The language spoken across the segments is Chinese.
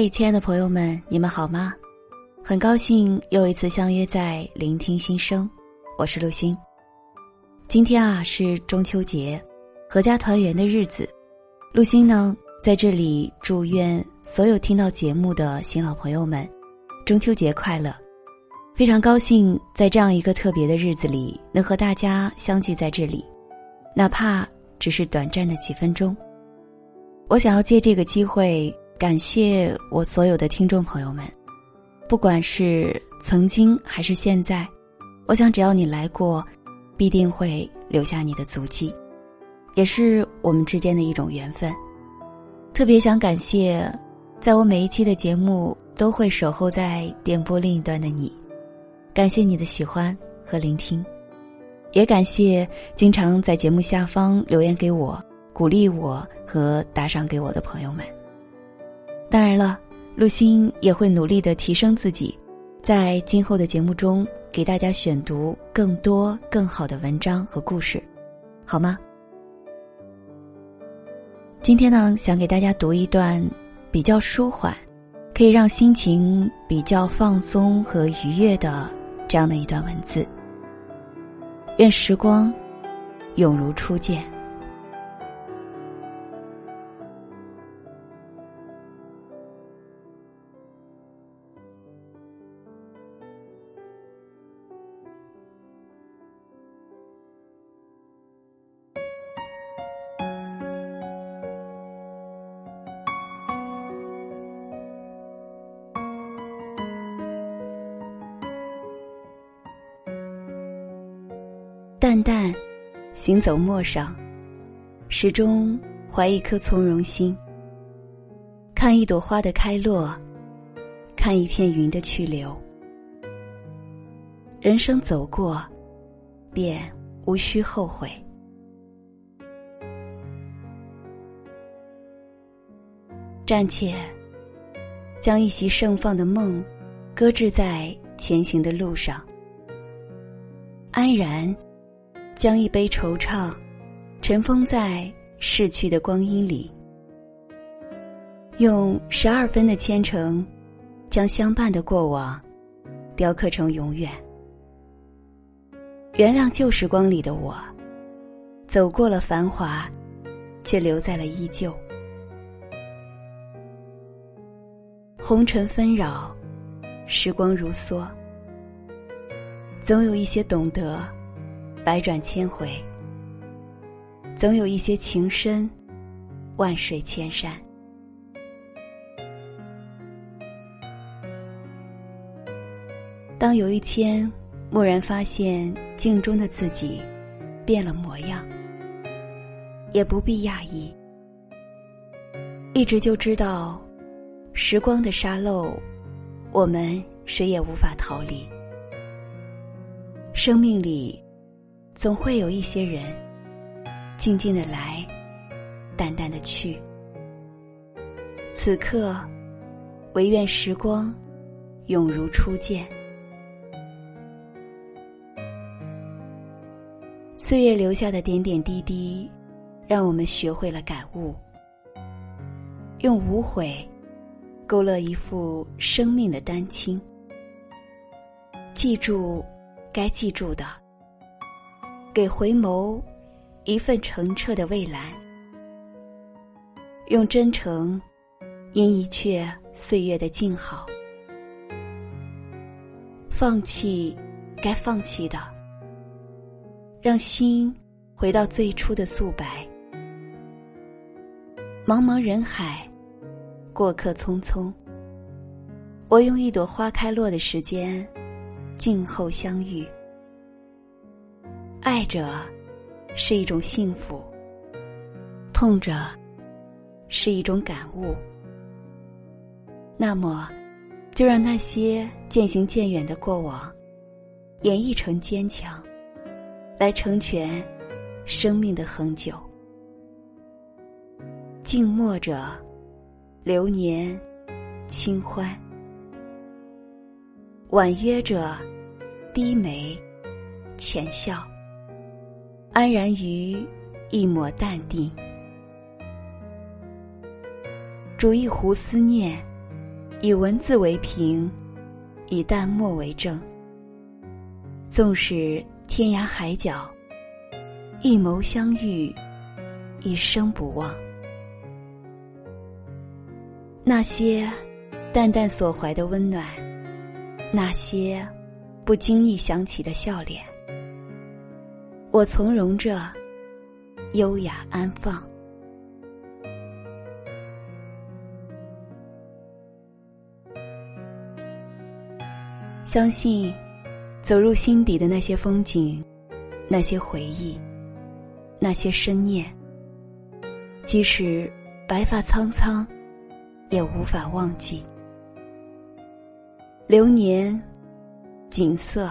嗨，亲爱的朋友们，你们好吗？很高兴又一次相约在聆听心声，我是陆星。今天啊是中秋节，阖家团圆的日子。陆星呢在这里祝愿所有听到节目的新老朋友们中秋节快乐！非常高兴在这样一个特别的日子里能和大家相聚在这里，哪怕只是短暂的几分钟。我想要借这个机会感谢我所有的听众朋友们，不管是曾经还是现在，我想只要你来过，必定会留下你的足迹，也是我们之间的一种缘分。特别想感谢，在我每一期的节目都会守候在电波另一端的你，感谢你的喜欢和聆听，也感谢经常在节目下方留言给我。鼓励我和打赏给我的朋友们。当然了，陆星也会努力的提升自己，在今后的节目中给大家选读更多更好的文章和故事，好吗？今天呢，想给大家读一段比较舒缓，可以让心情比较放松和愉悦的这样的一段文字。愿时光永如初见。淡淡，行走陌上，始终怀一颗从容心。看一朵花的开落，看一片云的去留。人生走过，便无需后悔。暂且将一袭盛放的梦，搁置在前行的路上，安然。将一杯惆怅，尘封在逝去的光阴里。用十二分的虔诚，将相伴的过往，雕刻成永远。原谅旧时光里的我，走过了繁华，却留在了依旧。红尘纷扰，时光如梭，总有一些懂得。百转千回，总有一些情深，万水千山。当有一天蓦然发现镜中的自己变了模样，也不必讶异。一直就知道，时光的沙漏，我们谁也无法逃离。生命里。总会有一些人，静静的来，淡淡的去。此刻，唯愿时光永如初见。岁月留下的点点滴滴，让我们学会了感悟。用无悔，勾勒一副生命的丹青。记住，该记住的。给回眸一份澄澈的蔚蓝，用真诚因一阙岁月的静好，放弃该放弃的，让心回到最初的素白。茫茫人海，过客匆匆，我用一朵花开落的时间，静候相遇。爱着，是一种幸福；痛着，是一种感悟。那么，就让那些渐行渐远的过往，演绎成坚强，来成全生命的恒久。静默着，流年清欢；婉约着，低眉浅笑。安然于一抹淡定，煮一壶思念，以文字为凭，以淡墨为证。纵使天涯海角，一眸相遇，一生不忘。那些淡淡所怀的温暖，那些不经意想起的笑脸，我从容着，优雅安放。相信，走入心底的那些风景，那些回忆，那些深念，即使白发苍苍，也无法忘记。流年，景色，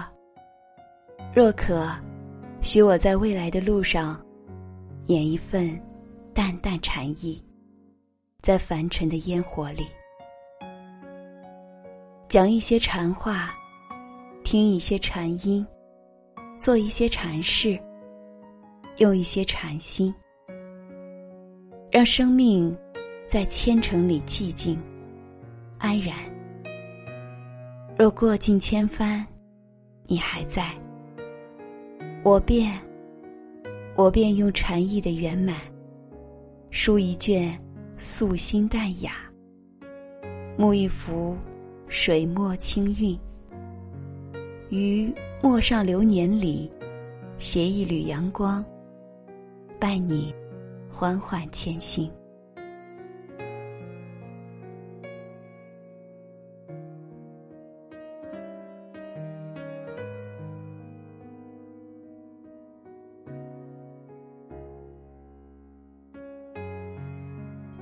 若可，许我在未来的路上，演一份淡淡禅意，在凡尘的烟火里，讲一些禅话。听一些禅音，做一些禅事，用一些禅心，让生命在千城里寂静安然。若过尽千帆，你还在，我便我便用禅意的圆满，书一卷素心淡雅，沐一幅水墨清韵。于陌上流年里，携一缕阳光，伴你缓缓前行。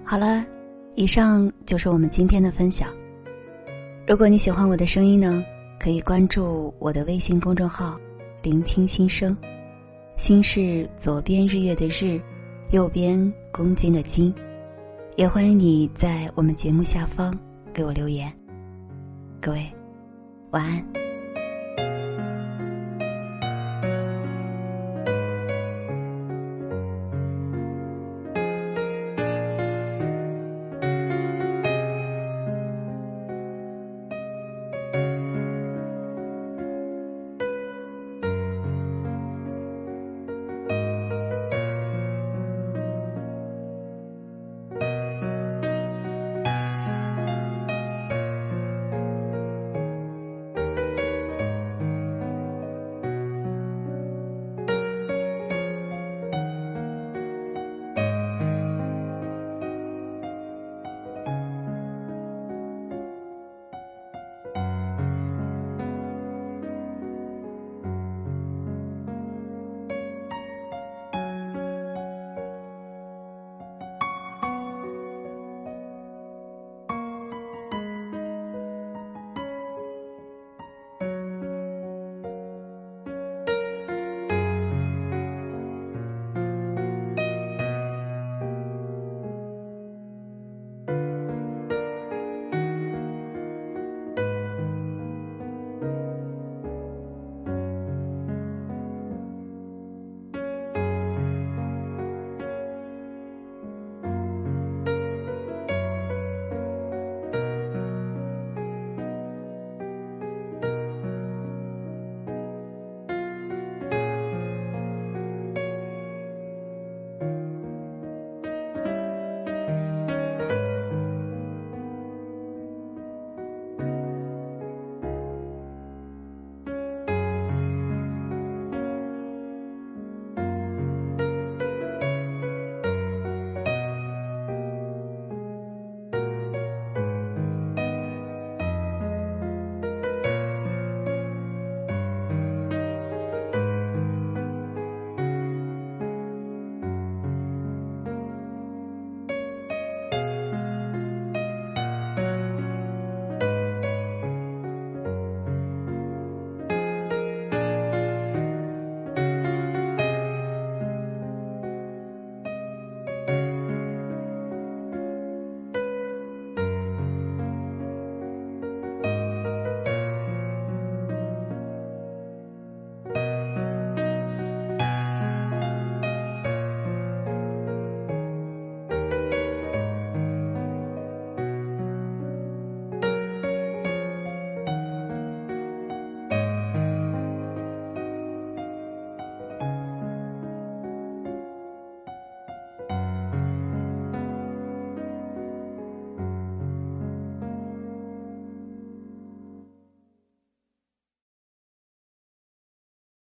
好了，以上就是我们今天的分享。如果你喜欢我的声音呢？可以关注我的微信公众号“聆听心声”，心是左边日月的日，右边公斤的斤。也欢迎你在我们节目下方给我留言。各位，晚安。